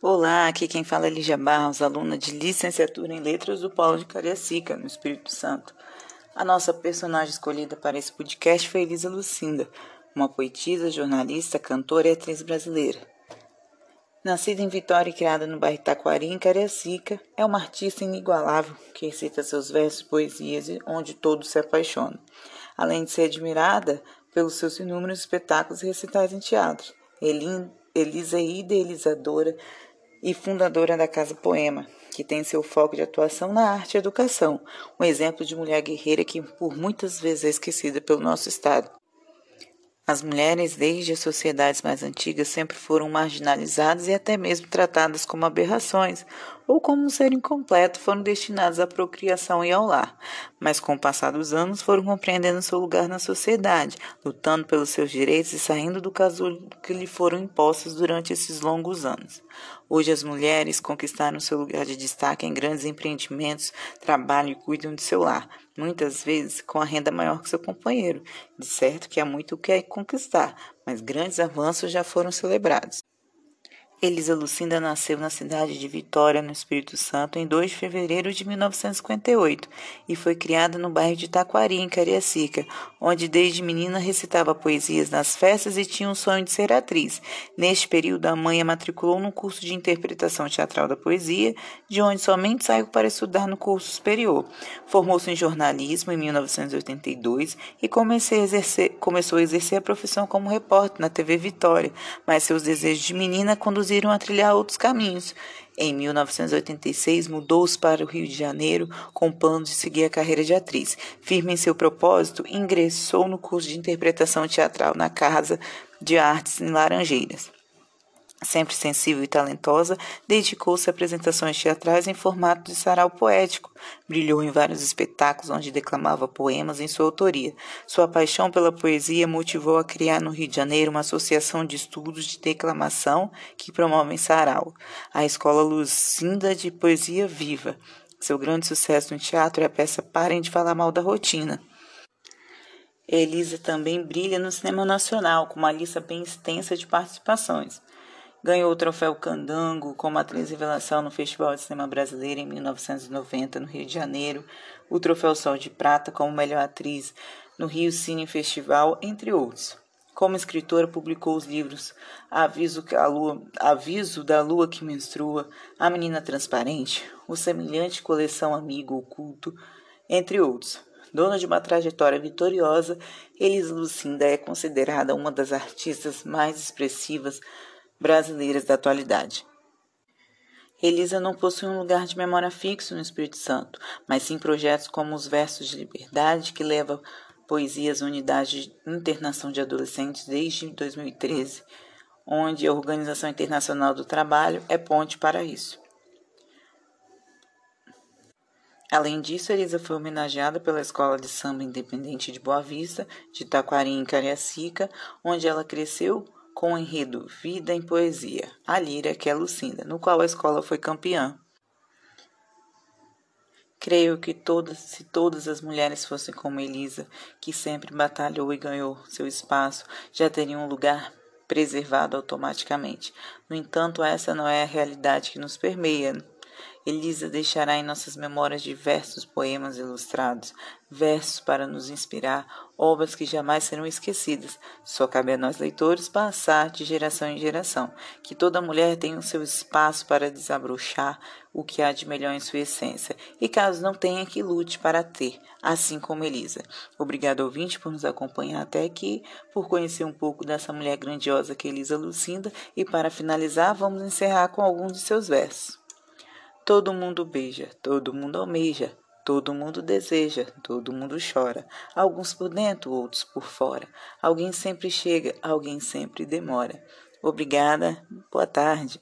Olá, aqui quem fala é Lígia Barros, aluna de licenciatura em Letras do Polo de Cariacica, no Espírito Santo. A nossa personagem escolhida para esse podcast foi Elisa Lucinda, uma poetisa, jornalista, cantora e atriz brasileira. Nascida em Vitória e criada no bairro Itaquari, em Cariacica, é uma artista inigualável que recita seus versos poesias onde todos se apaixonam. Além de ser admirada pelos seus inúmeros espetáculos e recitais em teatro, Elisa é idealizadora e fundadora da Casa Poema, que tem seu foco de atuação na arte e educação, um exemplo de mulher guerreira que por muitas vezes é esquecida pelo nosso Estado. As mulheres, desde as sociedades mais antigas, sempre foram marginalizadas e até mesmo tratadas como aberrações, ou como um ser incompleto, foram destinadas à procriação e ao lar. Mas com o passar dos anos, foram compreendendo seu lugar na sociedade, lutando pelos seus direitos e saindo do casulo que lhe foram impostos durante esses longos anos. Hoje as mulheres conquistaram seu lugar de destaque em grandes empreendimentos, trabalham e cuidam de seu lar, muitas vezes com a renda maior que seu companheiro. De certo que há muito o que é conquistar, mas grandes avanços já foram celebrados. Elisa Lucinda nasceu na cidade de Vitória, no Espírito Santo, em 2 de fevereiro de 1958 e foi criada no bairro de Taquari, em Cariacica, onde desde menina recitava poesias nas festas e tinha um sonho de ser atriz. Neste período, a mãe a matriculou no curso de interpretação teatral da poesia, de onde somente saiu para estudar no curso superior. Formou-se em jornalismo em 1982 e a exercer, começou a exercer a profissão como repórter na TV Vitória, mas seus desejos de menina conduziram conduziram a trilhar outros caminhos. Em 1986, mudou-se para o Rio de Janeiro com o plano de seguir a carreira de atriz. Firme em seu propósito, ingressou no curso de interpretação teatral na Casa de Artes em Laranjeiras. Sempre sensível e talentosa, dedicou-se a apresentações teatrais em formato de sarau poético. Brilhou em vários espetáculos onde declamava poemas em sua autoria. Sua paixão pela poesia motivou a criar no Rio de Janeiro uma associação de estudos de declamação que promovem sarau, a Escola Lucinda de Poesia Viva. Seu grande sucesso no teatro é a peça Parem de Falar Mal da Rotina. Elisa também brilha no cinema nacional, com uma lista bem extensa de participações. Ganhou o troféu Candango como atriz revelação no Festival de Cinema Brasileiro em 1990, no Rio de Janeiro, o troféu Sol de Prata como melhor atriz no Rio Cine Festival, entre outros. Como escritora, publicou os livros Aviso, Lua, Aviso da Lua que Menstrua, A Menina Transparente, O Semelhante Coleção Amigo Oculto, entre outros. Dona de uma trajetória vitoriosa, Elis Lucinda é considerada uma das artistas mais expressivas brasileiras da atualidade. Elisa não possui um lugar de memória fixo no Espírito Santo, mas sim projetos como os Versos de Liberdade, que leva poesias à Unidade de Internação de Adolescentes desde 2013, onde a Organização Internacional do Trabalho é ponte para isso. Além disso, Elisa foi homenageada pela Escola de Samba Independente de Boa Vista, de Taquari, em Cariacica, onde ela cresceu com o enredo Vida em Poesia, a Líria, que é Lucinda, no qual a escola foi campeã. Creio que todas, se todas as mulheres fossem como Elisa, que sempre batalhou e ganhou seu espaço, já teriam um lugar preservado automaticamente. No entanto, essa não é a realidade que nos permeia. Elisa deixará em nossas memórias diversos poemas ilustrados, versos para nos inspirar, obras que jamais serão esquecidas. Só cabe a nós leitores passar de geração em geração, que toda mulher tenha o seu espaço para desabrochar o que há de melhor em sua essência, e caso não tenha, que lute para ter, assim como Elisa. Obrigado, ouvinte, por nos acompanhar até aqui, por conhecer um pouco dessa mulher grandiosa que é Elisa Lucinda, e para finalizar, vamos encerrar com alguns de seus versos. Todo mundo beija, todo mundo almeja, todo mundo deseja, todo mundo chora. Alguns por dentro, outros por fora. Alguém sempre chega, alguém sempre demora. Obrigada, boa tarde.